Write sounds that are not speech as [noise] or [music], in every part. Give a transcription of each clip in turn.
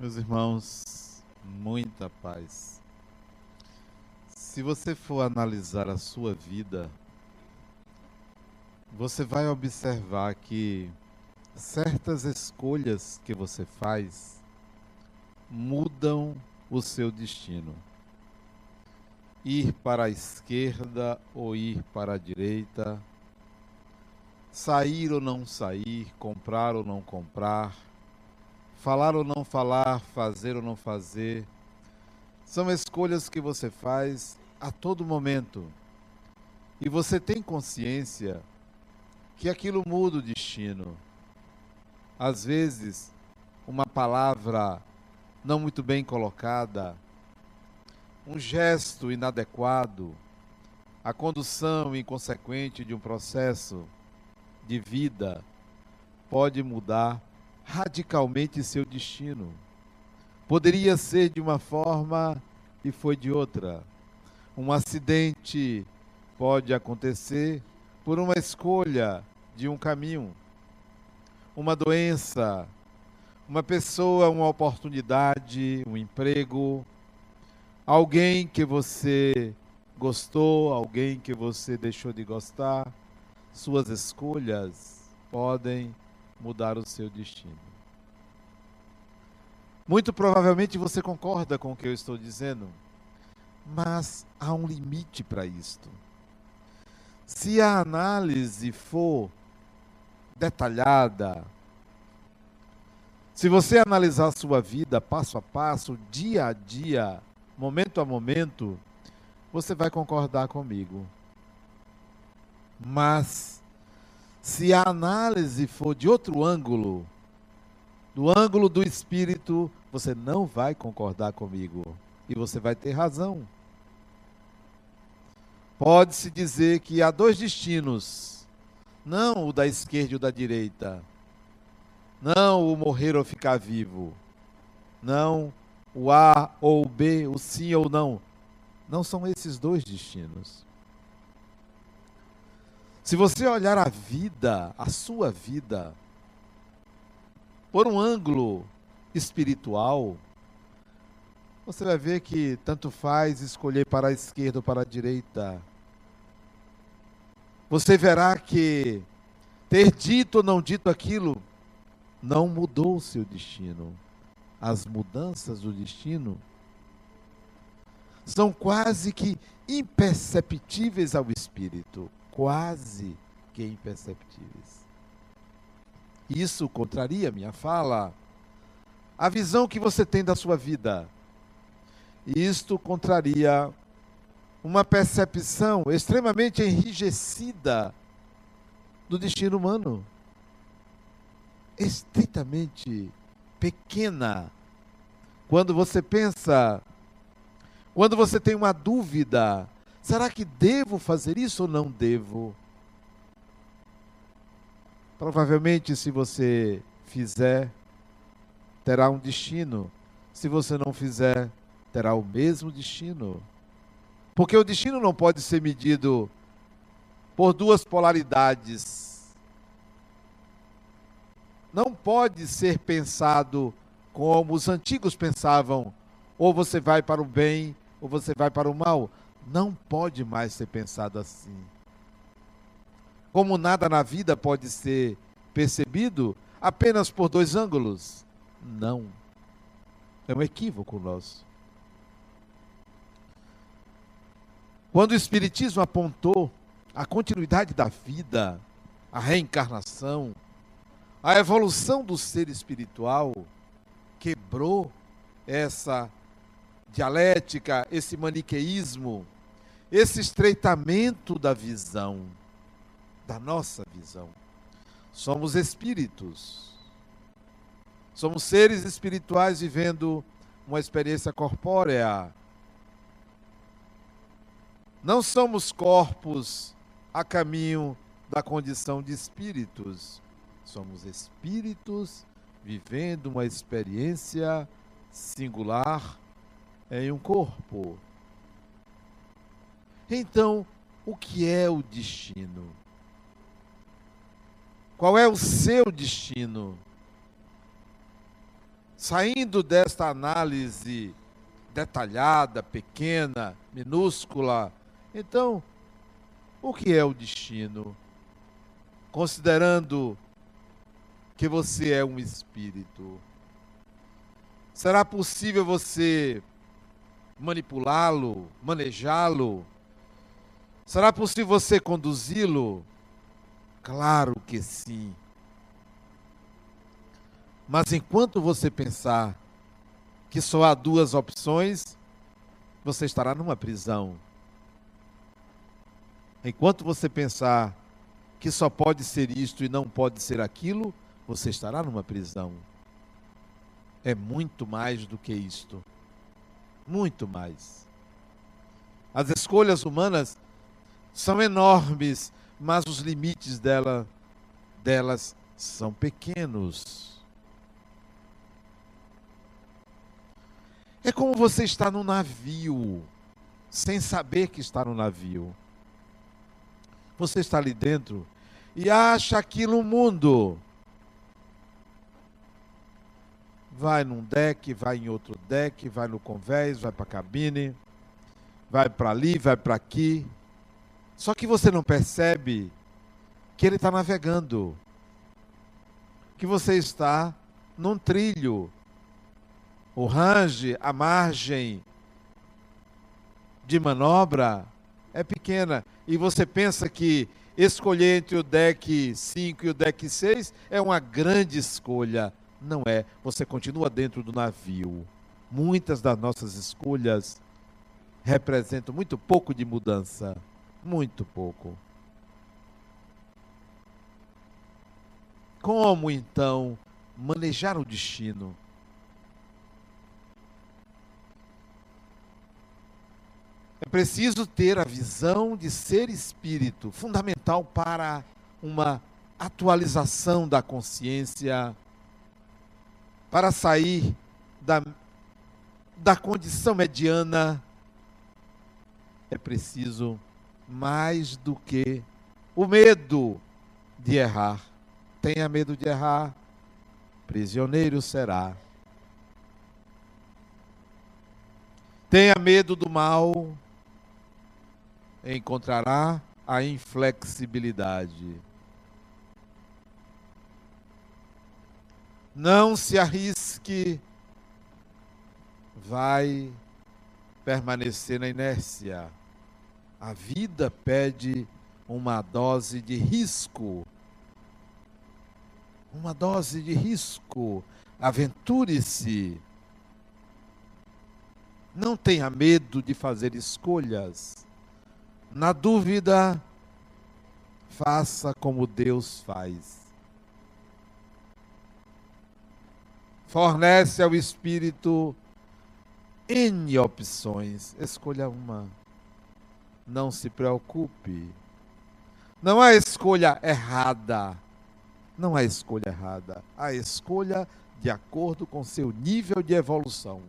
Meus irmãos, muita paz. Se você for analisar a sua vida, você vai observar que certas escolhas que você faz mudam o seu destino. Ir para a esquerda ou ir para a direita, sair ou não sair, comprar ou não comprar, falar ou não falar, fazer ou não fazer, são escolhas que você faz a todo momento. E você tem consciência que aquilo muda o destino. Às vezes, uma palavra não muito bem colocada, um gesto inadequado, a condução inconsequente de um processo de vida pode mudar radicalmente seu destino. Poderia ser de uma forma e foi de outra. Um acidente pode acontecer por uma escolha de um caminho, uma doença, uma pessoa, uma oportunidade, um emprego, alguém que você gostou, alguém que você deixou de gostar. Suas escolhas podem mudar o seu destino. Muito provavelmente você concorda com o que eu estou dizendo, mas há um limite para isto. Se a análise for detalhada, se você analisar a sua vida passo a passo, dia a dia, momento a momento, você vai concordar comigo. Mas, se a análise for de outro ângulo, do ângulo do espírito, você não vai concordar comigo. E você vai ter razão. Pode-se dizer que há dois destinos, não o da esquerda e o da direita, não o morrer ou ficar vivo, não o A ou o B, o sim ou não. Não são esses dois destinos. Se você olhar a vida, a sua vida, por um ângulo espiritual, você vai ver que tanto faz escolher para a esquerda ou para a direita. Você verá que ter dito ou não dito aquilo não mudou o seu destino. As mudanças do destino são quase que imperceptíveis ao espírito, quase que imperceptíveis. Isso contraria minha fala, a visão que você tem da sua vida. Isto contraria uma percepção extremamente enrijecida do destino humano. Estritamente pequena. Quando você pensa, quando você tem uma dúvida, será que devo fazer isso ou não devo? Provavelmente, se você fizer, terá um destino. Se você não fizer, terá o mesmo destino. Porque o destino não pode ser medido por duas polaridades. Não pode ser pensado como os antigos pensavam: ou você vai para o bem, ou você vai para o mal. Não pode mais ser pensado assim. Como nada na vida pode ser percebido apenas por dois ângulos? Não. É um equívoco nosso. Quando o Espiritismo apontou a continuidade da vida, a reencarnação, a evolução do ser espiritual, quebrou essa dialética, esse maniqueísmo, esse estreitamento da visão da nossa visão. Somos espíritos. Somos seres espirituais vivendo uma experiência corpórea. Não somos corpos a caminho da condição de espíritos. Somos espíritos vivendo uma experiência singular em um corpo. Então, o que é o destino? Qual é o seu destino? saindo desta análise detalhada, pequena, minúscula, então, o que é o destino? Considerando que você é um espírito, será possível você manipulá-lo, manejá-lo? Será possível você conduzi-lo? Claro que sim. Mas enquanto você pensar que só há duas opções, você estará numa prisão. Enquanto você pensar que só pode ser isto e não pode ser aquilo, você estará numa prisão. É muito mais do que isto. Muito mais. As escolhas humanas são enormes, mas os limites dela, delas são pequenos. É como você está no navio, sem saber que está no navio. Você está ali dentro e acha aquilo um mundo. Vai num deck, vai em outro deck, vai no convés, vai para a cabine, vai para ali, vai para aqui. Só que você não percebe que ele está navegando, que você está num trilho. O range, a margem de manobra é pequena. E você pensa que escolher entre o deck 5 e o deck 6 é uma grande escolha. Não é. Você continua dentro do navio. Muitas das nossas escolhas representam muito pouco de mudança. Muito pouco. Como então manejar o destino? É preciso ter a visão de ser espírito, fundamental para uma atualização da consciência, para sair da, da condição mediana. É preciso mais do que o medo de errar. Tenha medo de errar, prisioneiro será. Tenha medo do mal, encontrará a inflexibilidade. Não se arrisque, vai permanecer na inércia. A vida pede uma dose de risco. Uma dose de risco. Aventure-se. Não tenha medo de fazer escolhas. Na dúvida, faça como Deus faz. Fornece ao Espírito N opções. Escolha uma. Não se preocupe. Não há escolha errada. Não há escolha errada. Há escolha de acordo com seu nível de evolução.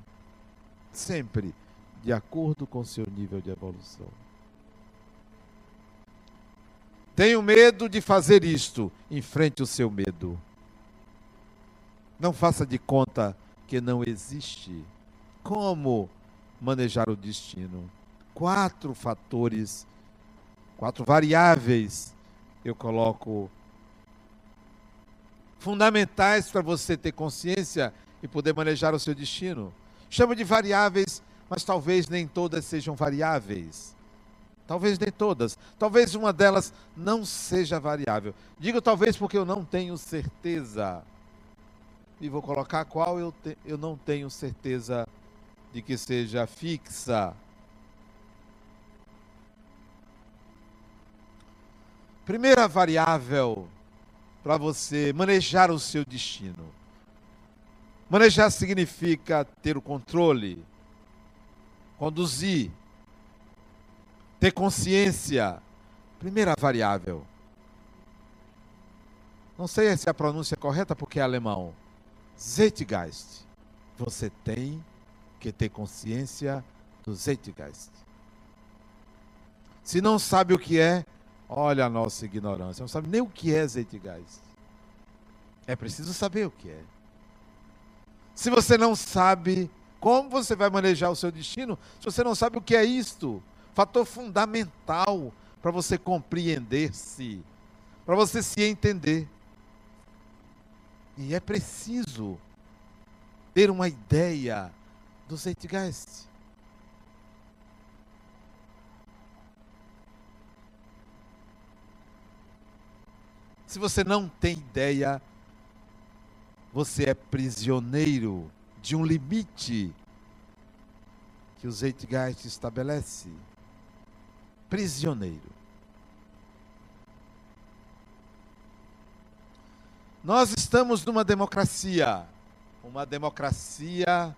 Sempre de acordo com seu nível de evolução. Tenho medo de fazer isto. Enfrente o seu medo. Não faça de conta que não existe. Como manejar o destino? quatro fatores, quatro variáveis, eu coloco fundamentais para você ter consciência e poder manejar o seu destino. Chamo de variáveis, mas talvez nem todas sejam variáveis. Talvez nem todas. Talvez uma delas não seja variável. Digo talvez porque eu não tenho certeza. E vou colocar qual eu, te, eu não tenho certeza de que seja fixa. Primeira variável para você manejar o seu destino. Manejar significa ter o controle, conduzir, ter consciência. Primeira variável. Não sei se a pronúncia é correta porque é alemão. Zeitgeist. Você tem que ter consciência do Zeitgeist. Se não sabe o que é, Olha a nossa ignorância. Não sabe nem o que é Zeitgeist. É preciso saber o que é. Se você não sabe como você vai manejar o seu destino, se você não sabe o que é isto, fator fundamental para você compreender-se, para você se entender. E é preciso ter uma ideia do Zeitgeist. Se você não tem ideia, você é prisioneiro de um limite que o Zeitgeist estabelece. Prisioneiro. Nós estamos numa democracia, uma democracia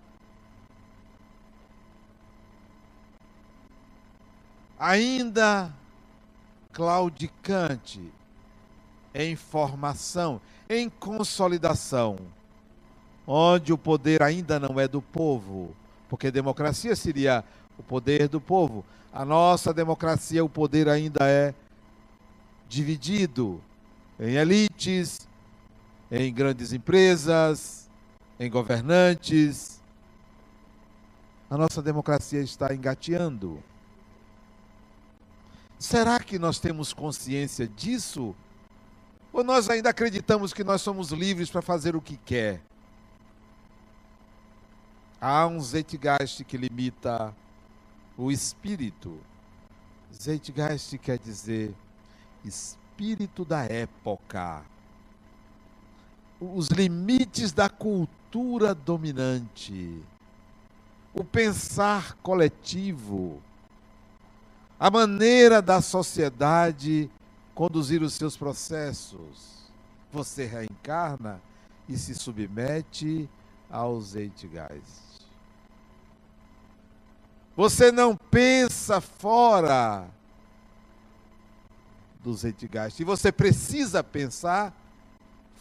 ainda claudicante, em formação, em consolidação, onde o poder ainda não é do povo, porque democracia seria o poder do povo. A nossa democracia, o poder ainda é dividido em elites, em grandes empresas, em governantes. A nossa democracia está engateando. Será que nós temos consciência disso? Ou nós ainda acreditamos que nós somos livres para fazer o que quer? Há um Zeitgeist que limita o espírito. Zeitgeist quer dizer espírito da época. Os limites da cultura dominante. O pensar coletivo. A maneira da sociedade conduzir os seus processos. Você reencarna e se submete ao Zeitgeist. Você não pensa fora do Zeitgeist. E você precisa pensar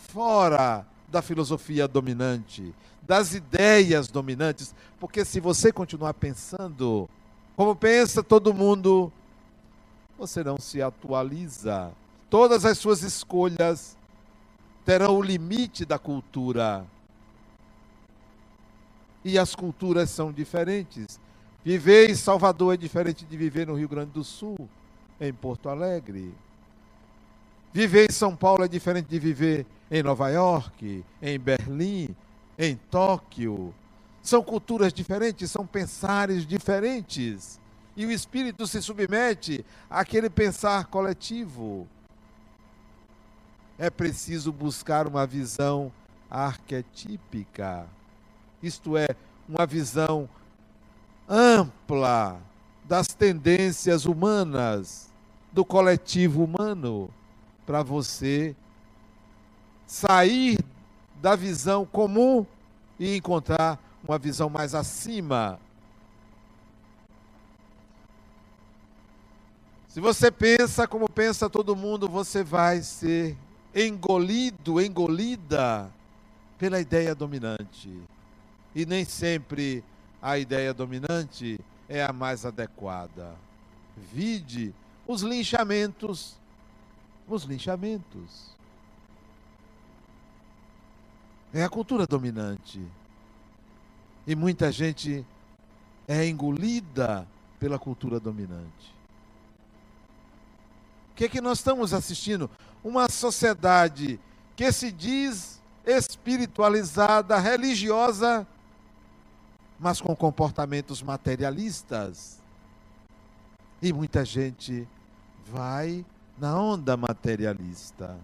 fora da filosofia dominante, das ideias dominantes, porque se você continuar pensando como pensa todo mundo, você não se atualiza. Todas as suas escolhas terão o limite da cultura. E as culturas são diferentes. Viver em Salvador é diferente de viver no Rio Grande do Sul, em Porto Alegre. Viver em São Paulo é diferente de viver em Nova York, em Berlim, em Tóquio. São culturas diferentes, são pensares diferentes e o espírito se submete àquele pensar coletivo. É preciso buscar uma visão arquetípica, isto é, uma visão ampla das tendências humanas, do coletivo humano, para você sair da visão comum e encontrar uma visão mais acima Se você pensa como pensa todo mundo, você vai ser engolido, engolida pela ideia dominante. E nem sempre a ideia dominante é a mais adequada. Vide os linchamentos. Os linchamentos. É a cultura dominante. E muita gente é engolida pela cultura dominante. O que é que nós estamos assistindo? Uma sociedade que se diz espiritualizada, religiosa, mas com comportamentos materialistas. E muita gente vai na onda materialista.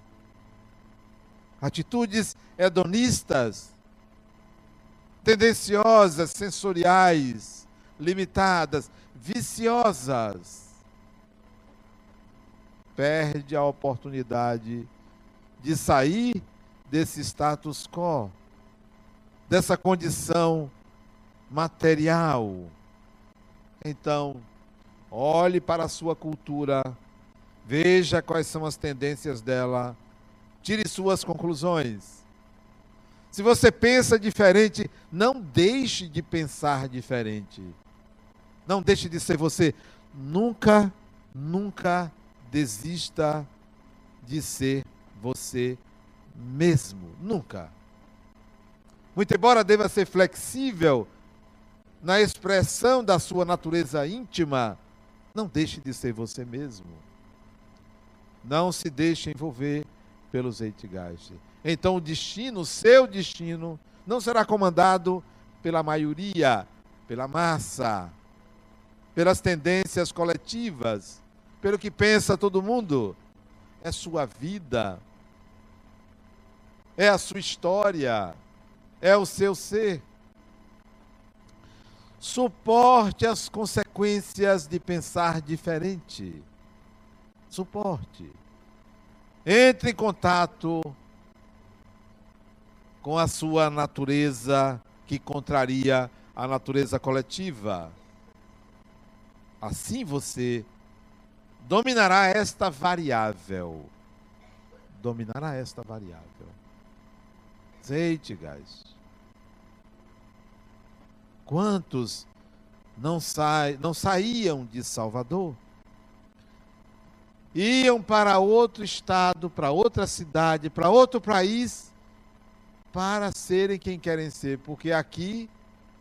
Atitudes hedonistas, tendenciosas, sensoriais, limitadas, viciosas perde a oportunidade de sair desse status quo, dessa condição material. Então, olhe para a sua cultura, veja quais são as tendências dela, tire suas conclusões. Se você pensa diferente, não deixe de pensar diferente. Não deixe de ser você. Nunca, nunca desista de ser você mesmo. Nunca. Muito embora deva ser flexível na expressão da sua natureza íntima, não deixe de ser você mesmo. Não se deixe envolver pelos Zeitgeist. Então o destino, o seu destino, não será comandado pela maioria, pela massa, pelas tendências coletivas, pelo que pensa todo mundo. É sua vida, é a sua história, é o seu ser. Suporte as consequências de pensar diferente. Suporte. Entre em contato com a sua natureza que contraria a natureza coletiva. Assim você dominará esta variável. Dominará esta variável. Zeitgeist. Quantos não, sa não saíam de Salvador? Iam para outro estado, para outra cidade, para outro país, para serem quem querem ser, porque aqui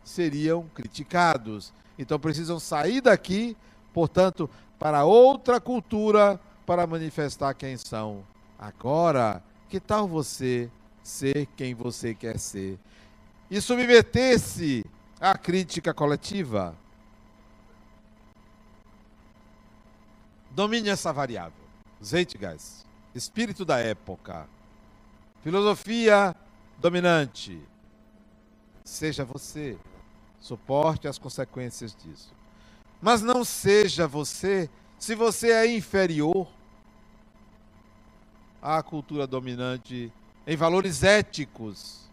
seriam criticados. Então precisam sair daqui, portanto, para outra cultura, para manifestar quem são. Agora, que tal você ser quem você quer ser? E submeter-se à crítica coletiva? Domine essa variável. Zeitgeist, espírito da época. Filosofia dominante. Seja você. Suporte as consequências disso. Mas não seja você se você é inferior à cultura dominante em valores éticos.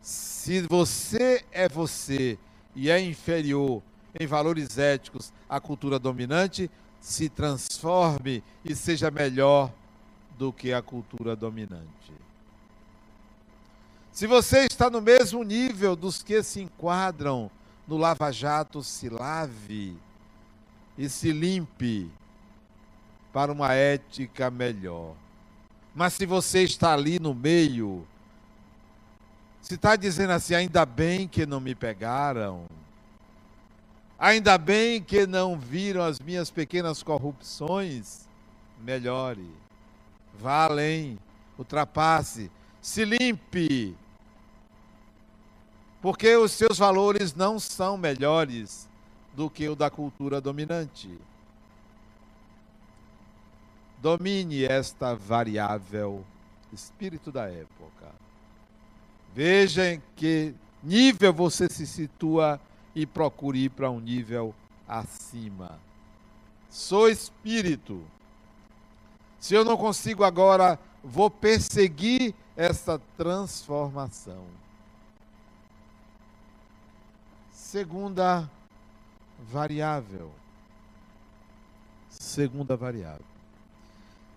Se você é você e é inferior em valores éticos à cultura dominante, se transforme e seja melhor do que a cultura dominante. Se você está no mesmo nível dos que se enquadram no lava-jato, se lave e se limpe para uma ética melhor. Mas se você está ali no meio, se está dizendo assim, ainda bem que não me pegaram, Ainda bem que não viram as minhas pequenas corrupções. Melhore. Vá além. Ultrapasse. Se limpe. Porque os seus valores não são melhores do que o da cultura dominante. Domine esta variável espírito da época. Veja em que nível você se situa e procure ir para um nível acima. Sou espírito. Se eu não consigo agora, vou perseguir essa transformação. Segunda variável. Segunda variável.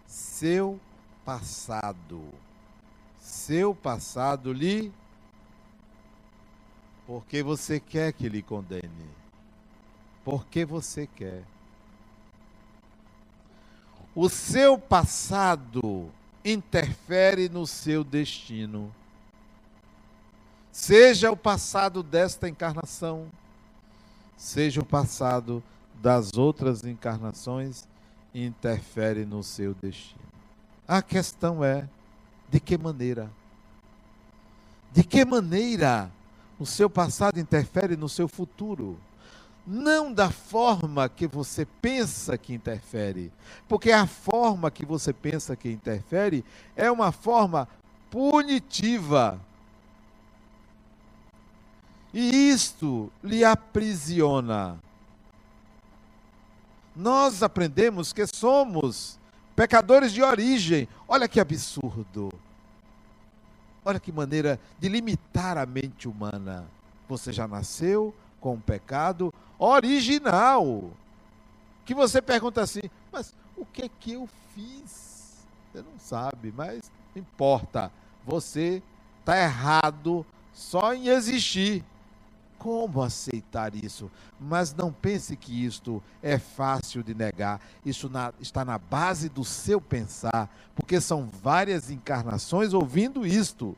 Seu passado. Seu passado lhe porque você quer que lhe condene. Porque você quer. O seu passado interfere no seu destino. Seja o passado desta encarnação, seja o passado das outras encarnações, interfere no seu destino. A questão é: de que maneira? De que maneira o seu passado interfere no seu futuro. Não da forma que você pensa que interfere, porque a forma que você pensa que interfere é uma forma punitiva. E isto lhe aprisiona. Nós aprendemos que somos pecadores de origem. Olha que absurdo. Olha que maneira de limitar a mente humana. Você já nasceu com um pecado original. Que você pergunta assim, mas o que é que eu fiz? Você não sabe, mas não importa. Você está errado só em existir. Como aceitar isso? Mas não pense que isto é fácil de negar. Isso na, está na base do seu pensar, porque são várias encarnações ouvindo isto.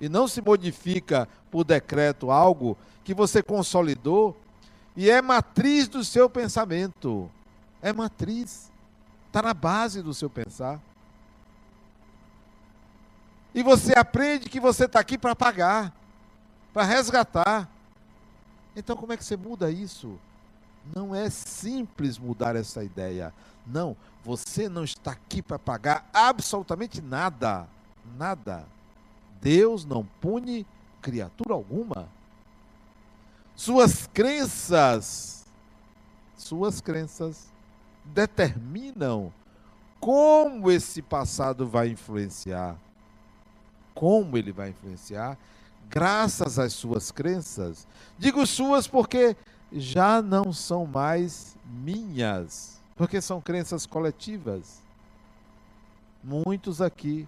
e não se modifica por decreto algo que você consolidou e é matriz do seu pensamento. É matriz. Está na base do seu pensar. E você aprende que você está aqui para pagar, para resgatar. Então, como é que você muda isso? Não é simples mudar essa ideia. Não, você não está aqui para pagar absolutamente nada. Nada. Deus não pune criatura alguma. Suas crenças, suas crenças determinam como esse passado vai influenciar. Como ele vai influenciar? Graças às suas crenças. Digo suas porque já não são mais minhas, porque são crenças coletivas. Muitos aqui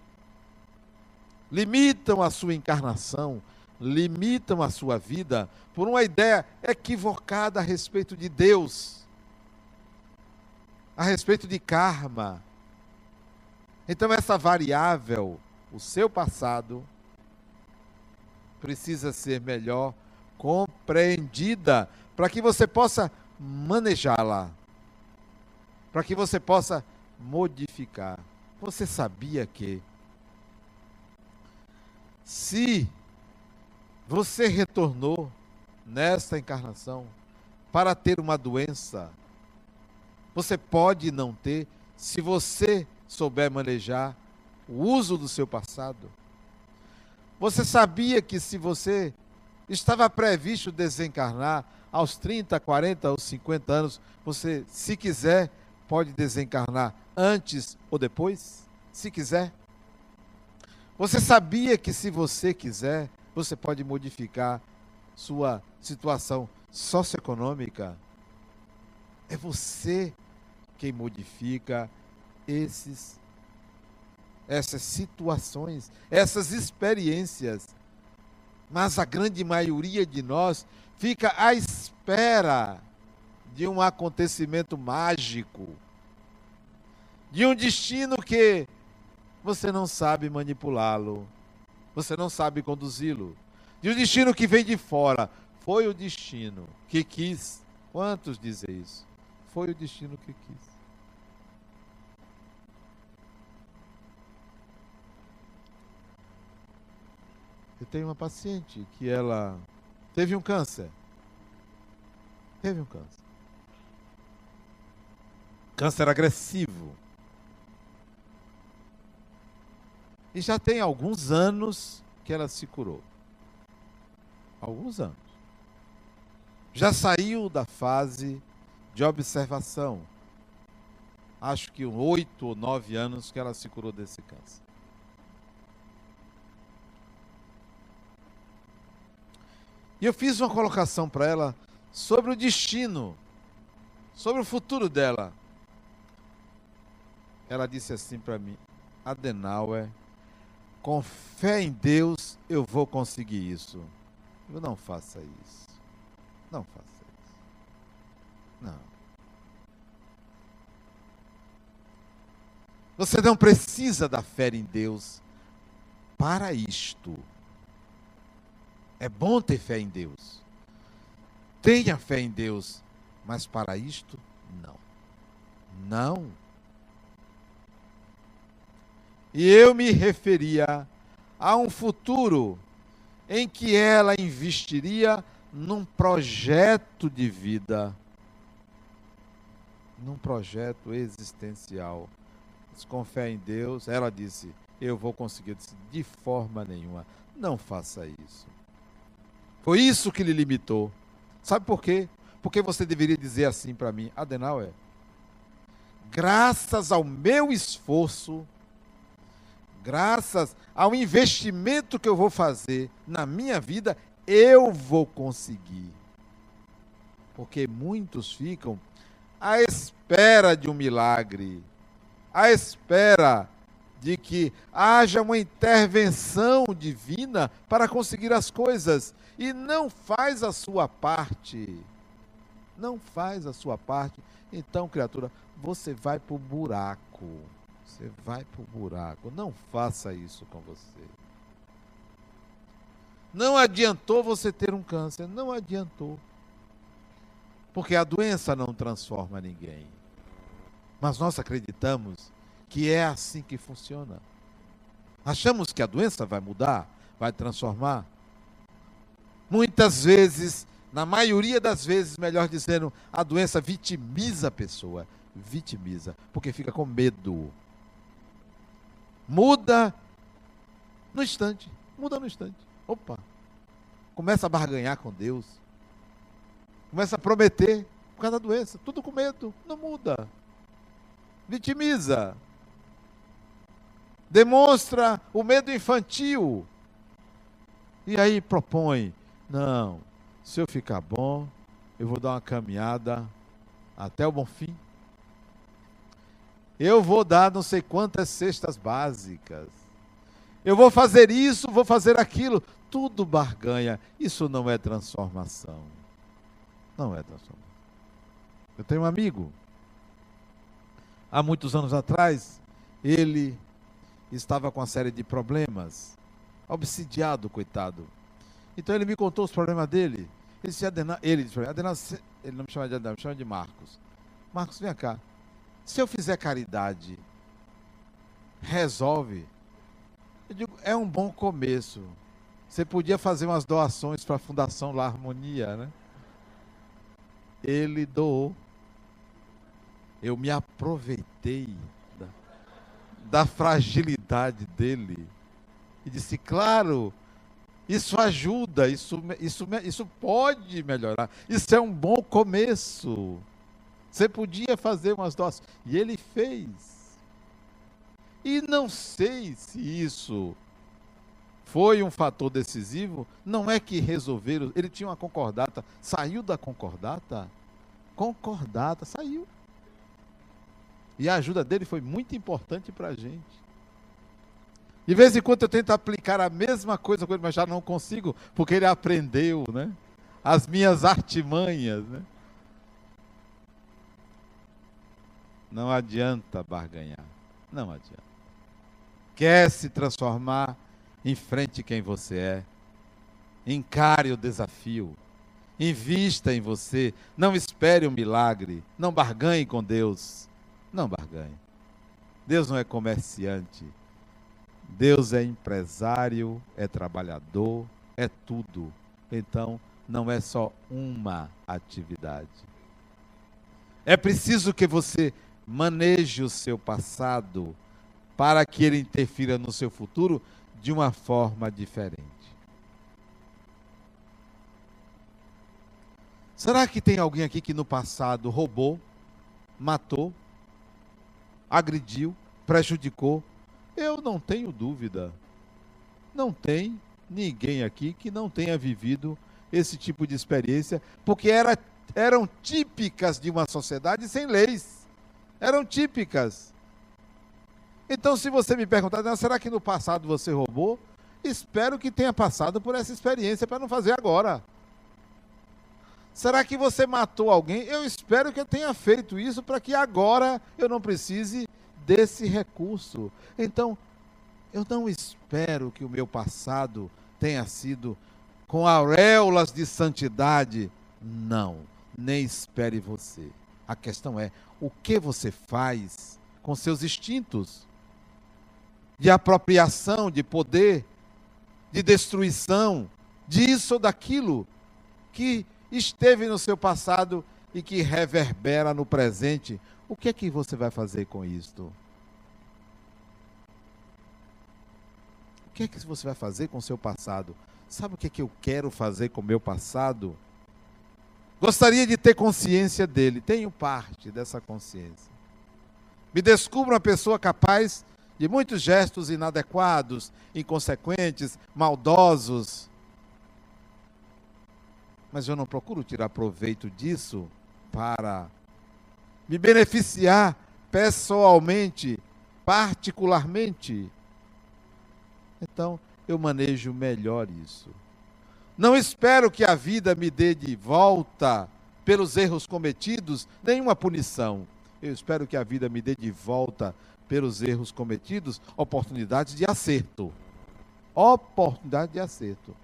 limitam a sua encarnação, limitam a sua vida por uma ideia equivocada a respeito de Deus, a respeito de karma. Então, essa variável, o seu passado, precisa ser melhor compreendida para que você possa manejá-la, para que você possa modificar. Você sabia que se você retornou nesta encarnação para ter uma doença, você pode não ter se você souber manejar o uso do seu passado. Você sabia que se você estava previsto desencarnar aos 30, 40 ou 50 anos, você, se quiser, pode desencarnar antes ou depois? Se quiser. Você sabia que se você quiser, você pode modificar sua situação socioeconômica? É você quem modifica esses essas situações, essas experiências. Mas a grande maioria de nós fica à espera de um acontecimento mágico, de um destino que você não sabe manipulá-lo, você não sabe conduzi-lo. De um destino que vem de fora, foi o destino que quis. Quantos dizem isso? Foi o destino que quis. Eu tenho uma paciente que ela teve um câncer. Teve um câncer. Câncer agressivo. E já tem alguns anos que ela se curou. Alguns anos. Já saiu da fase de observação. Acho que oito ou nove anos que ela se curou desse câncer. E eu fiz uma colocação para ela sobre o destino, sobre o futuro dela. Ela disse assim para mim: Adenauer, com fé em Deus, eu vou conseguir isso. Eu não faça isso. Não faça isso. Não. Você não precisa da fé em Deus para isto. É bom ter fé em Deus. Tenha fé em Deus, mas para isto, não. Não. E eu me referia a um futuro em que ela investiria num projeto de vida, num projeto existencial. com fé em Deus, ela disse: Eu vou conseguir. Eu disse, de forma nenhuma, não faça isso. Foi isso que lhe limitou. Sabe por quê? Porque você deveria dizer assim para mim, Adenauer, graças ao meu esforço, graças ao investimento que eu vou fazer na minha vida, eu vou conseguir. Porque muitos ficam à espera de um milagre, à espera de que haja uma intervenção divina para conseguir as coisas e não faz a sua parte. Não faz a sua parte. Então, criatura, você vai para o buraco. Você vai para o buraco. Não faça isso com você. Não adiantou você ter um câncer, não adiantou. Porque a doença não transforma ninguém. Mas nós acreditamos que é assim que funciona. Achamos que a doença vai mudar, vai transformar. Muitas vezes, na maioria das vezes, melhor dizendo, a doença vitimiza a pessoa. Vitimiza, porque fica com medo. Muda no instante. Muda no instante. Opa. Começa a barganhar com Deus. Começa a prometer por causa da doença. Tudo com medo. Não muda. Vitimiza. Demonstra o medo infantil. E aí propõe: não, se eu ficar bom, eu vou dar uma caminhada até o bom fim. Eu vou dar não sei quantas cestas básicas. Eu vou fazer isso, vou fazer aquilo. Tudo barganha. Isso não é transformação. Não é transformação. Eu tenho um amigo. Há muitos anos atrás, ele estava com uma série de problemas. Obsidiado, coitado. Então ele me contou os problemas dele. Ele disse, Adenal, ele disse, ele não me chama de Adenal, me chama de Marcos. Marcos, vem cá. Se eu fizer caridade, resolve? Eu digo, é um bom começo. Você podia fazer umas doações para a Fundação La Harmonia, né? Ele doou. Eu me aproveitei da, da fragilidade dele e disse: claro, isso ajuda, isso, isso, isso pode melhorar, isso é um bom começo. Você podia fazer umas doações. E ele fez. E não sei se isso foi um fator decisivo. Não é que resolveram. Ele tinha uma concordata. Saiu da concordata? Concordata, saiu. E a ajuda dele foi muito importante para a gente. De vez em quando eu tento aplicar a mesma coisa com ele, mas já não consigo, porque ele aprendeu, né? As minhas artimanhas, né? Não adianta barganhar. Não adianta quer se transformar, enfrente quem você é. Encare o desafio. Invista em você. Não espere um milagre. Não barganhe com Deus. Deus não é comerciante. Deus é empresário, é trabalhador, é tudo. Então, não é só uma atividade. É preciso que você maneje o seu passado para que ele interfira no seu futuro de uma forma diferente. Será que tem alguém aqui que no passado roubou, matou, agrediu, prejudicou? Eu não tenho dúvida. Não tem ninguém aqui que não tenha vivido esse tipo de experiência, porque era, eram típicas de uma sociedade sem leis. Eram típicas. Então, se você me perguntar, será que no passado você roubou? Espero que tenha passado por essa experiência para não fazer agora. Será que você matou alguém? Eu espero que eu tenha feito isso para que agora eu não precise desse recurso. Então, eu não espero que o meu passado tenha sido com auréolas de santidade. Não, nem espere você. A questão é o que você faz com seus instintos de apropriação de poder, de destruição, disso ou daquilo que esteve no seu passado e que reverbera no presente. O que é que você vai fazer com isto? O que é que você vai fazer com o seu passado? Sabe o que é que eu quero fazer com o meu passado? Gostaria de ter consciência dele. Tenho parte dessa consciência. Me descubro uma pessoa capaz de muitos gestos inadequados, inconsequentes, maldosos. Mas eu não procuro tirar proveito disso para me beneficiar pessoalmente, particularmente. Então, eu manejo melhor isso. Não espero que a vida me dê de volta pelos erros cometidos nenhuma punição. Eu espero que a vida me dê de volta pelos erros cometidos, oportunidades de acerto. Oportunidade de acerto.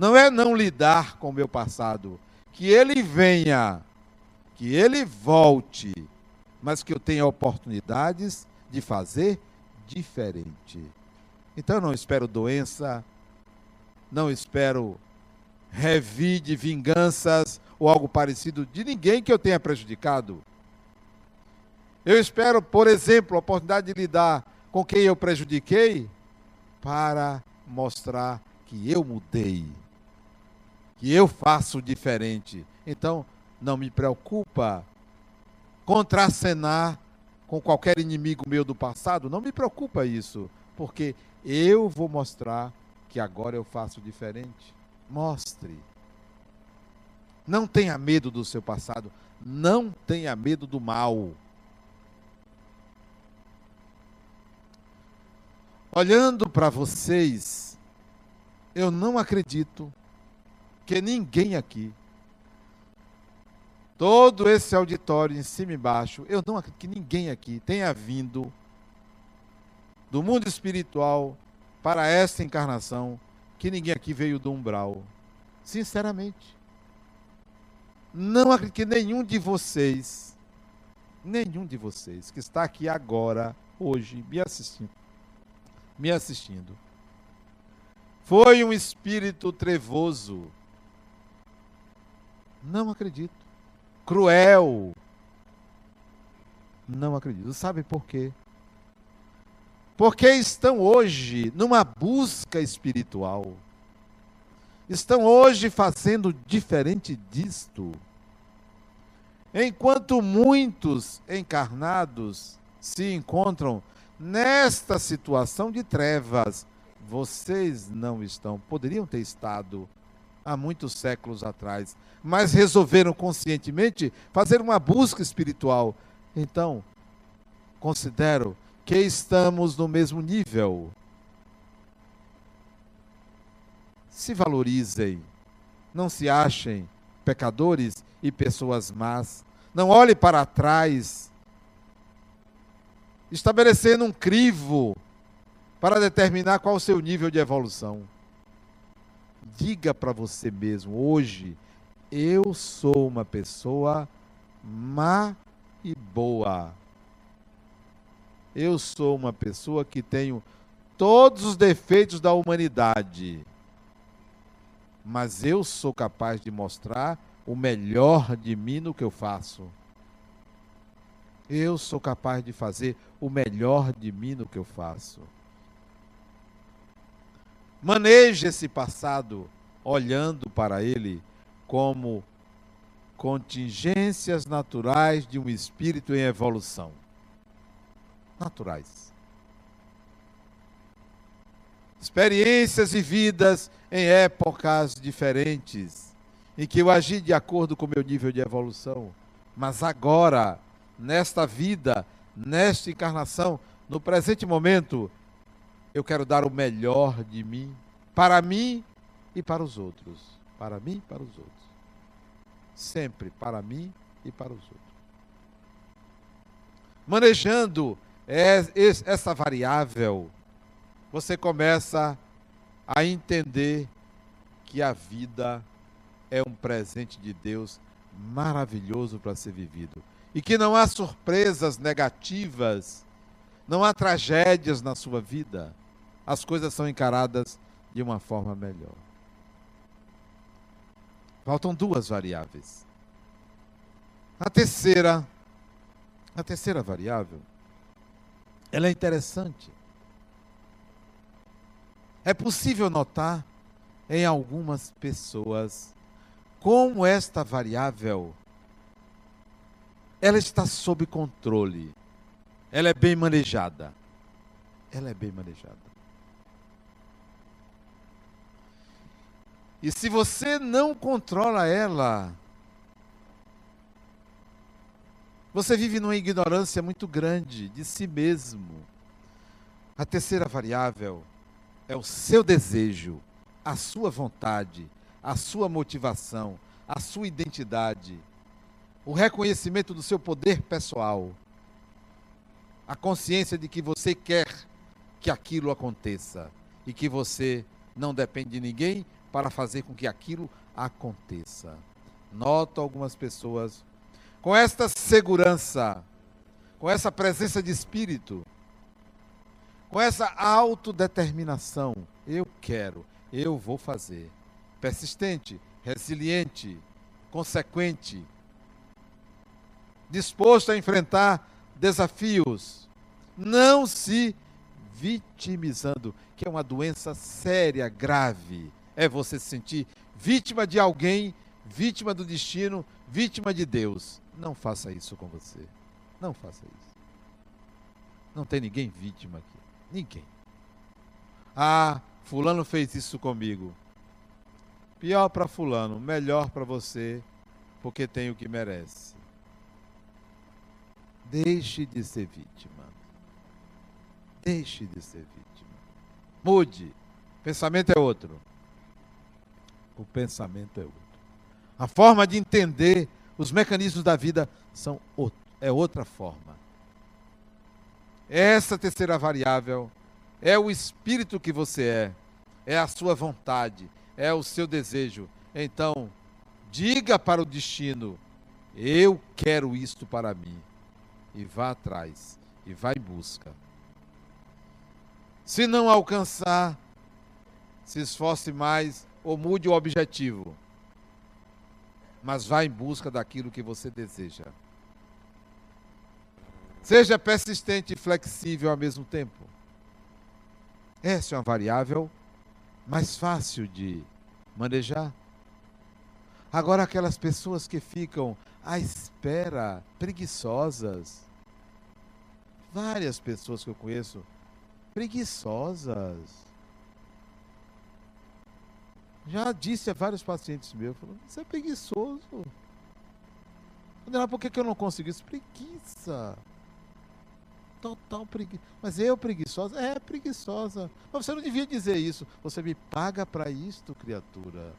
Não é não lidar com o meu passado, que ele venha, que ele volte, mas que eu tenha oportunidades de fazer diferente. Então eu não espero doença, não espero revide, vinganças ou algo parecido de ninguém que eu tenha prejudicado. Eu espero, por exemplo, a oportunidade de lidar com quem eu prejudiquei para mostrar que eu mudei, que eu faço diferente. Então, não me preocupa contracenar com qualquer inimigo meu do passado, não me preocupa isso, porque eu vou mostrar que agora eu faço diferente. Mostre. Não tenha medo do seu passado, não tenha medo do mal. Olhando para vocês, eu não acredito que ninguém aqui, todo esse auditório em cima e embaixo, eu não acredito que ninguém aqui tenha vindo do mundo espiritual para esta encarnação, que ninguém aqui veio do umbral. Sinceramente. Não acredito que nenhum de vocês, nenhum de vocês que está aqui agora, hoje, me assistindo, me assistindo. Foi um espírito trevoso. Não acredito. Cruel. Não acredito. Sabe por quê? Porque estão hoje numa busca espiritual. Estão hoje fazendo diferente disto. Enquanto muitos encarnados se encontram nesta situação de trevas. Vocês não estão, poderiam ter estado há muitos séculos atrás, mas resolveram conscientemente fazer uma busca espiritual. Então, considero que estamos no mesmo nível. Se valorizem, não se achem pecadores e pessoas más. Não olhe para trás estabelecendo um crivo para determinar qual o seu nível de evolução. Diga para você mesmo, hoje, eu sou uma pessoa má e boa. Eu sou uma pessoa que tenho todos os defeitos da humanidade. Mas eu sou capaz de mostrar o melhor de mim no que eu faço. Eu sou capaz de fazer o melhor de mim no que eu faço. Maneje esse passado olhando para ele como contingências naturais de um espírito em evolução. Naturais. Experiências e vidas em épocas diferentes, em que eu agi de acordo com o meu nível de evolução. Mas agora nesta vida, nesta encarnação, no presente momento, eu quero dar o melhor de mim, para mim e para os outros. Para mim e para os outros. Sempre para mim e para os outros. Manejando essa variável, você começa a entender que a vida é um presente de Deus maravilhoso para ser vivido e que não há surpresas negativas, não há tragédias na sua vida. As coisas são encaradas de uma forma melhor. Faltam duas variáveis. A terceira, a terceira variável, ela é interessante. É possível notar em algumas pessoas como esta variável ela está sob controle. Ela é bem manejada. Ela é bem manejada. E se você não controla ela, você vive numa ignorância muito grande de si mesmo. A terceira variável é o seu desejo, a sua vontade, a sua motivação, a sua identidade o reconhecimento do seu poder pessoal, a consciência de que você quer que aquilo aconteça e que você não depende de ninguém para fazer com que aquilo aconteça. Noto algumas pessoas com esta segurança, com essa presença de espírito, com essa autodeterminação. Eu quero, eu vou fazer. Persistente, resiliente, consequente, disposto a enfrentar desafios, não se vitimizando, que é uma doença séria, grave. É você se sentir vítima de alguém, vítima do destino, vítima de Deus. Não faça isso com você. Não faça isso. Não tem ninguém vítima aqui. Ninguém. Ah, fulano fez isso comigo. Pior para fulano, melhor para você, porque tem o que merece. Deixe de ser vítima. Deixe de ser vítima. Mude. O pensamento é outro. O pensamento é outro. A forma de entender os mecanismos da vida são outro, é outra forma. Essa terceira variável é o espírito que você é, é a sua vontade, é o seu desejo. Então, diga para o destino: eu quero isto para mim. E vá atrás, e vá em busca. Se não alcançar, se esforce mais ou mude o objetivo mas vá em busca daquilo que você deseja. Seja persistente e flexível ao mesmo tempo. Essa é uma variável mais fácil de manejar. Agora, aquelas pessoas que ficam à espera, preguiçosas. Várias pessoas que eu conheço, preguiçosas já disse a vários pacientes meus, falou, você é preguiçoso. Por que, que eu não consigo isso? Preguiça. Total preguiça. Mas eu preguiçosa? É, preguiçosa. Mas você não devia dizer isso. Você me paga para isto, criatura.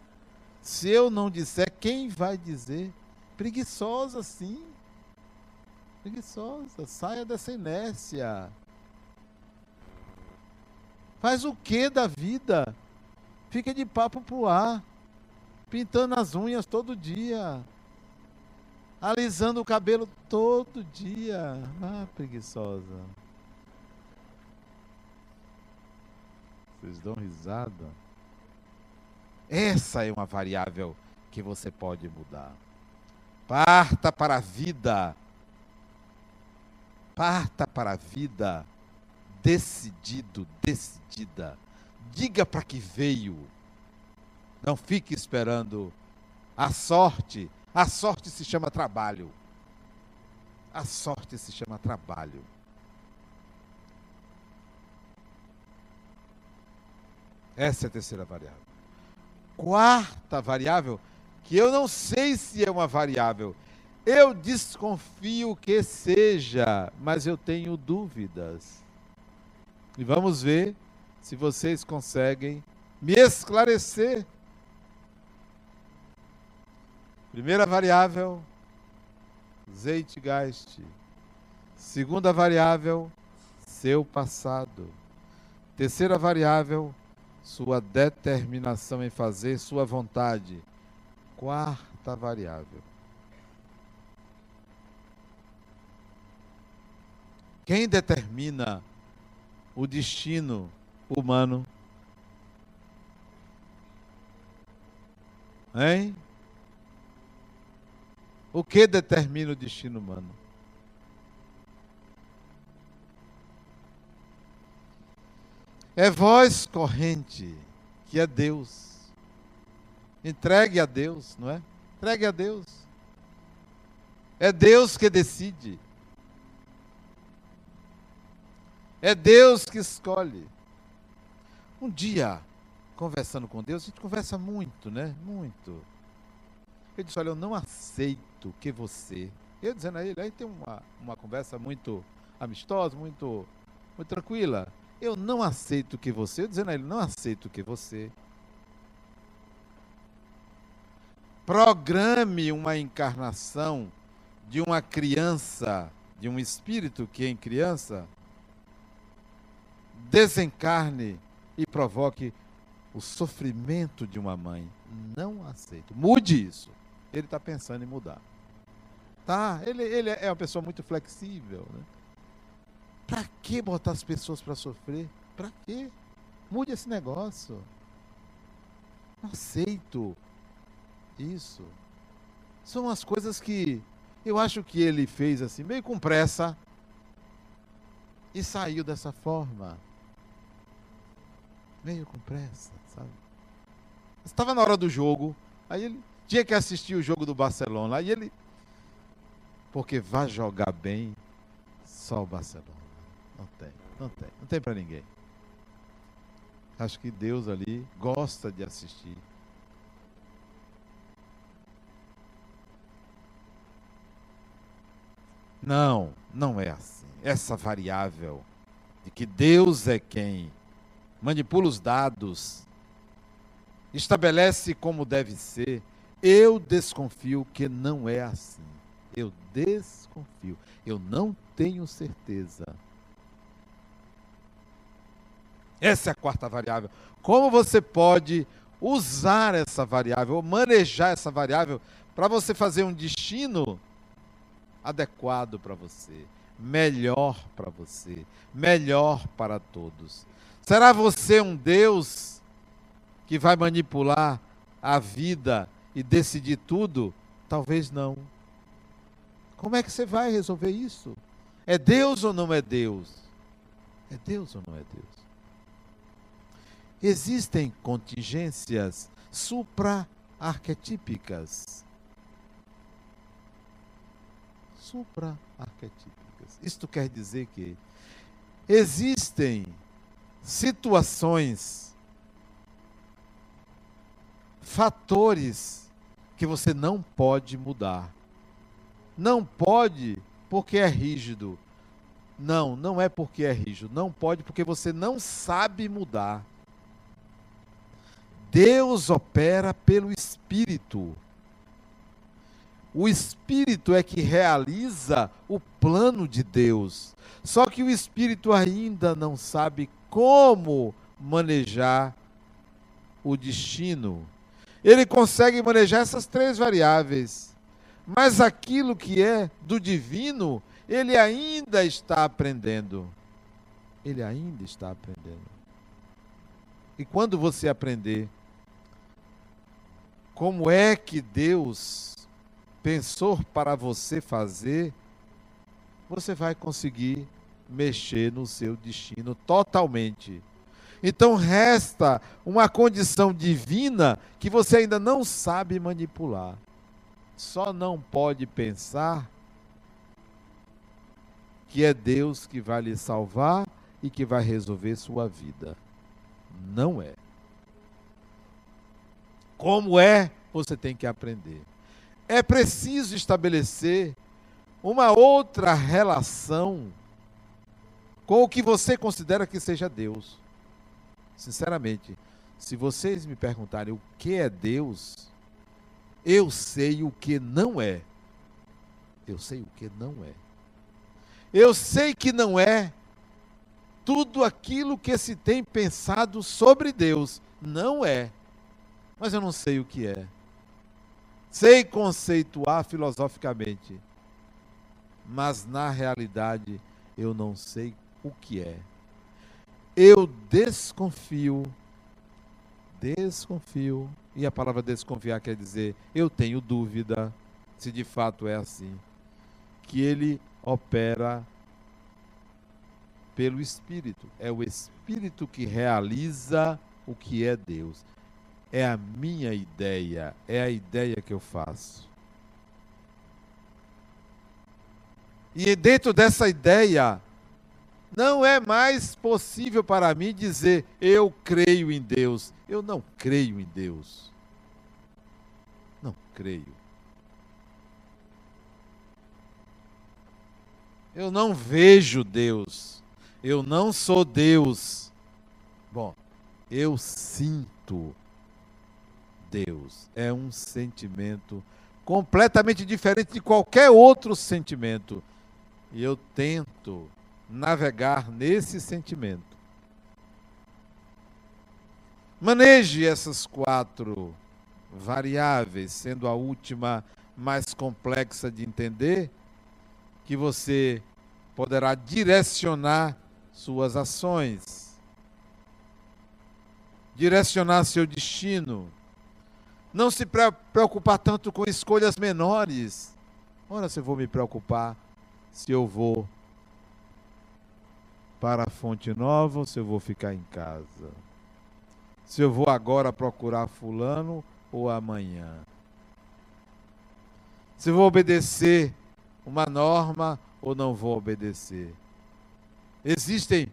Se eu não disser, quem vai dizer? Preguiçosa, sim. Preguiçosa. Saia dessa inércia. Faz o que da vida? Fica de papo pro ar, pintando as unhas todo dia, alisando o cabelo todo dia. Ah, preguiçosa. Vocês dão risada? Essa é uma variável que você pode mudar. Parta para a vida. Parta para a vida decidido, decidida diga para que veio. Não fique esperando a sorte. A sorte se chama trabalho. A sorte se chama trabalho. Essa é a terceira variável. Quarta variável, que eu não sei se é uma variável. Eu desconfio que seja, mas eu tenho dúvidas. E vamos ver se vocês conseguem me esclarecer. Primeira variável, Zeitgeist. Segunda variável, seu passado. Terceira variável, sua determinação em fazer sua vontade. Quarta variável. Quem determina o destino humano. Hein? O que determina o destino humano? É voz corrente, que é Deus. Entregue a Deus, não é? Entregue a Deus. É Deus que decide. É Deus que escolhe. Um dia, conversando com Deus, a gente conversa muito, né? Muito. Ele disse: Olha, eu não aceito que você. Eu dizendo a ele, aí tem uma, uma conversa muito amistosa, muito, muito tranquila. Eu não aceito que você. Eu dizendo a ele: Não aceito que você. Programe uma encarnação de uma criança, de um espírito que em criança, desencarne e provoque o sofrimento de uma mãe. Não aceito. Mude isso. Ele está pensando em mudar. Tá? Ele, ele é uma pessoa muito flexível. Né? Para que botar as pessoas para sofrer? Para quê? Mude esse negócio. Não aceito isso. São as coisas que eu acho que ele fez assim, meio com pressa, e saiu dessa forma. Meio com pressa, sabe? Estava na hora do jogo, aí ele tinha que assistir o jogo do Barcelona, aí ele. Porque vai jogar bem só o Barcelona. Não tem, não tem, não tem para ninguém. Acho que Deus ali gosta de assistir. Não, não é assim. Essa variável de que Deus é quem manipula os dados, estabelece como deve ser, eu desconfio que não é assim. Eu desconfio. Eu não tenho certeza. Essa é a quarta variável. Como você pode usar essa variável, ou manejar essa variável, para você fazer um destino adequado para você, melhor para você, melhor para todos. Será você um Deus que vai manipular a vida e decidir tudo? Talvez não. Como é que você vai resolver isso? É Deus ou não é Deus? É Deus ou não é Deus? Existem contingências supra-arquetípicas. Supra-arquetípicas. Isto quer dizer que existem situações, fatores que você não pode mudar. Não pode porque é rígido. Não, não é porque é rígido. Não pode porque você não sabe mudar. Deus opera pelo Espírito. O Espírito é que realiza o plano de Deus. Só que o Espírito ainda não sabe como manejar o destino. Ele consegue manejar essas três variáveis. Mas aquilo que é do divino, ele ainda está aprendendo. Ele ainda está aprendendo. E quando você aprender como é que Deus pensou para você fazer, você vai conseguir mexer no seu destino totalmente. Então resta uma condição divina que você ainda não sabe manipular. Só não pode pensar que é Deus que vai lhe salvar e que vai resolver sua vida. Não é. Como é, você tem que aprender. É preciso estabelecer uma outra relação com o que você considera que seja Deus. Sinceramente, se vocês me perguntarem o que é Deus, eu sei o que não é. Eu sei o que não é. Eu sei que não é tudo aquilo que se tem pensado sobre Deus. Não é mas eu não sei o que é. Sei conceituar filosoficamente, mas na realidade eu não sei o que é. Eu desconfio, desconfio, e a palavra desconfiar quer dizer eu tenho dúvida se de fato é assim, que ele opera pelo Espírito. É o Espírito que realiza o que é Deus é a minha ideia, é a ideia que eu faço. E dentro dessa ideia, não é mais possível para mim dizer eu creio em Deus. Eu não creio em Deus. Não creio. Eu não vejo Deus. Eu não sou Deus. Bom, eu sinto Deus. É um sentimento completamente diferente de qualquer outro sentimento. E eu tento navegar nesse sentimento. Maneje essas quatro variáveis, sendo a última mais complexa de entender, que você poderá direcionar suas ações, direcionar seu destino. Não se preocupar tanto com escolhas menores. Ora, se eu vou me preocupar se eu vou para a Fonte Nova ou se eu vou ficar em casa. Se eu vou agora procurar Fulano ou amanhã. Se vou obedecer uma norma ou não vou obedecer. Existem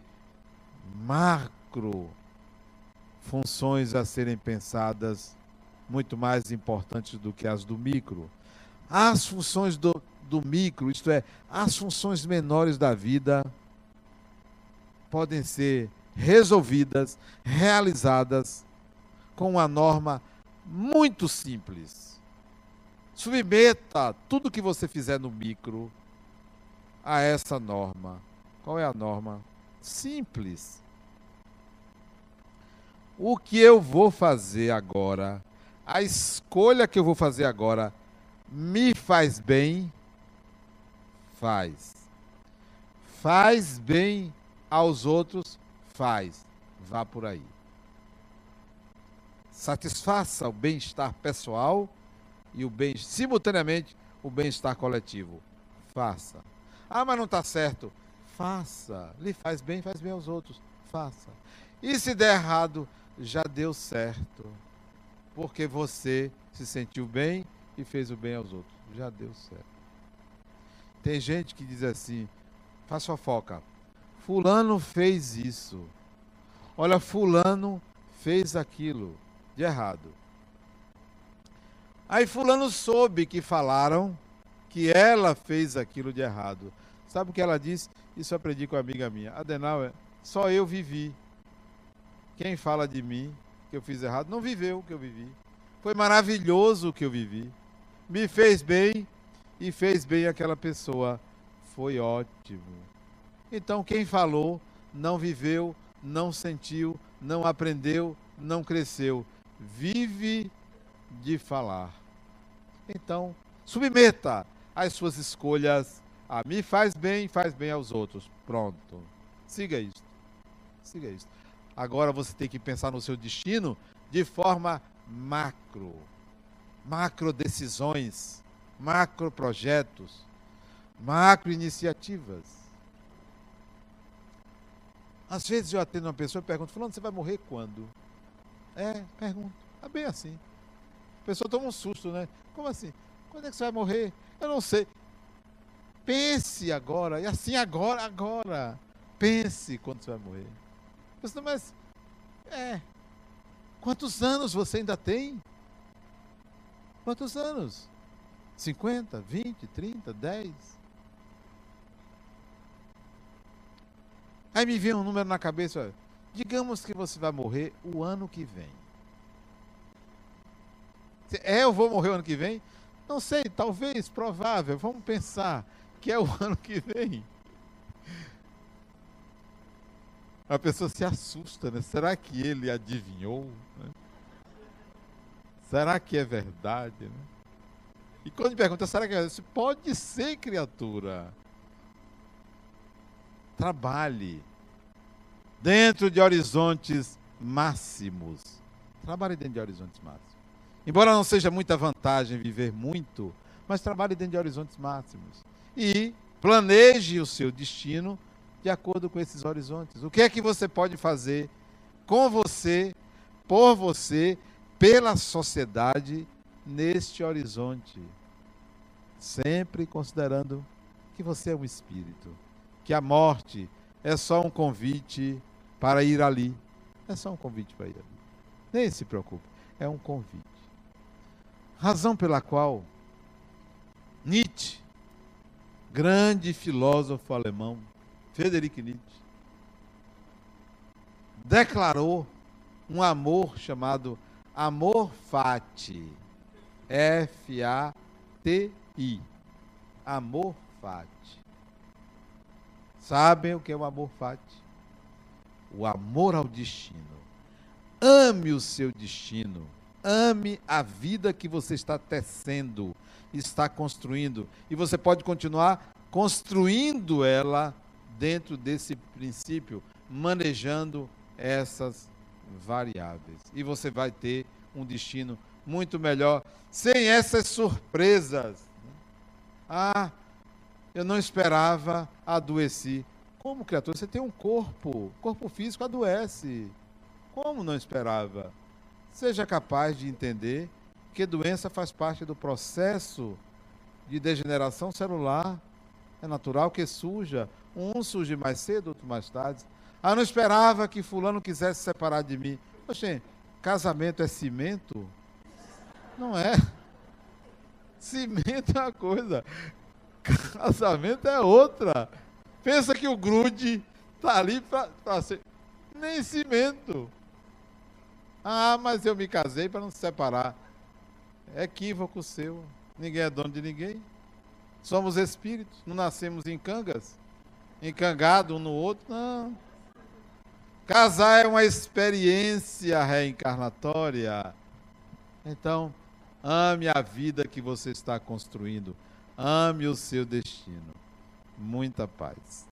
macro funções a serem pensadas muito mais importantes do que as do micro. As funções do, do micro, isto é, as funções menores da vida, podem ser resolvidas, realizadas com uma norma muito simples. Submeta tudo que você fizer no micro a essa norma. Qual é a norma? Simples. O que eu vou fazer agora, a escolha que eu vou fazer agora, me faz bem? Faz. Faz bem aos outros? Faz. Vá por aí. Satisfaça o bem-estar pessoal e o bem simultaneamente o bem-estar coletivo. Faça. Ah, mas não está certo. Faça. Lhe faz bem, faz bem aos outros. Faça. E se der errado, já deu certo. Porque você se sentiu bem e fez o bem aos outros. Já deu certo. Tem gente que diz assim: faz fofoca. Fulano fez isso. Olha, Fulano fez aquilo de errado. Aí Fulano soube que falaram que ela fez aquilo de errado. Sabe o que ela disse? Isso eu aprendi com uma amiga minha. Adenauer, só eu vivi. Quem fala de mim que eu fiz errado não viveu o que eu vivi. Foi maravilhoso o que eu vivi. Me fez bem e fez bem aquela pessoa. Foi ótimo. Então, quem falou não viveu, não sentiu, não aprendeu, não cresceu. Vive de falar. Então, submeta as suas escolhas a mim faz bem, faz bem aos outros. Pronto. Siga isso. Siga isso. Agora você tem que pensar no seu destino de forma macro. Macro decisões, macro projetos, macro iniciativas. Às vezes eu atendo uma pessoa e pergunto, falando, você vai morrer quando? É, pergunto. É bem assim. A pessoa toma um susto, né? Como assim? Quando é que você vai morrer? Eu não sei. Pense agora, e assim agora, agora. Pense quando você vai morrer. Você, mas, é. Quantos anos você ainda tem? Quantos anos? 50, 20, 30, 10? Aí me vem um número na cabeça, digamos que você vai morrer o ano que vem. É, eu vou morrer o ano que vem? Não sei, talvez, provável. Vamos pensar que é o [laughs] ano que vem. A pessoa se assusta, né? Será que ele adivinhou? Né? Será que é verdade? Né? E quando pergunta, será que é? Pode ser, criatura. Trabalhe dentro de horizontes máximos. Trabalhe dentro de horizontes máximos. Embora não seja muita vantagem viver muito, mas trabalhe dentro de horizontes máximos e planeje o seu destino de acordo com esses horizontes. O que é que você pode fazer com você, por você, pela sociedade neste horizonte? Sempre considerando que você é um espírito, que a morte é só um convite para ir ali. É só um convite para ir ali. Nem se preocupe, é um convite. Razão pela qual Nietzsche grande filósofo alemão, Friedrich Nietzsche, declarou um amor chamado amor fati. F-A-T-I. Amor fati. Sabem o que é o amor fati? O amor ao destino. Ame o seu destino. Ame a vida que você está tecendo, está construindo. E você pode continuar construindo ela dentro desse princípio, manejando essas variáveis. E você vai ter um destino muito melhor, sem essas surpresas. Ah, eu não esperava, adoeci. Como, criatura? Você tem um corpo, corpo físico adoece. Como não esperava? Seja capaz de entender que doença faz parte do processo de degeneração celular. É natural que surja. Um surge mais cedo, outro mais tarde. Ah, não esperava que fulano quisesse separar de mim. Poxa, casamento é cimento? Não é. Cimento é uma coisa. Casamento é outra. Pensa que o grude tá ali para ser. Nem cimento. Ah, mas eu me casei para não se separar. É equívoco seu. Ninguém é dono de ninguém. Somos espíritos. Não nascemos em cangas. Encangado um no outro. Não. Casar é uma experiência reencarnatória. Então, ame a vida que você está construindo. Ame o seu destino. Muita paz.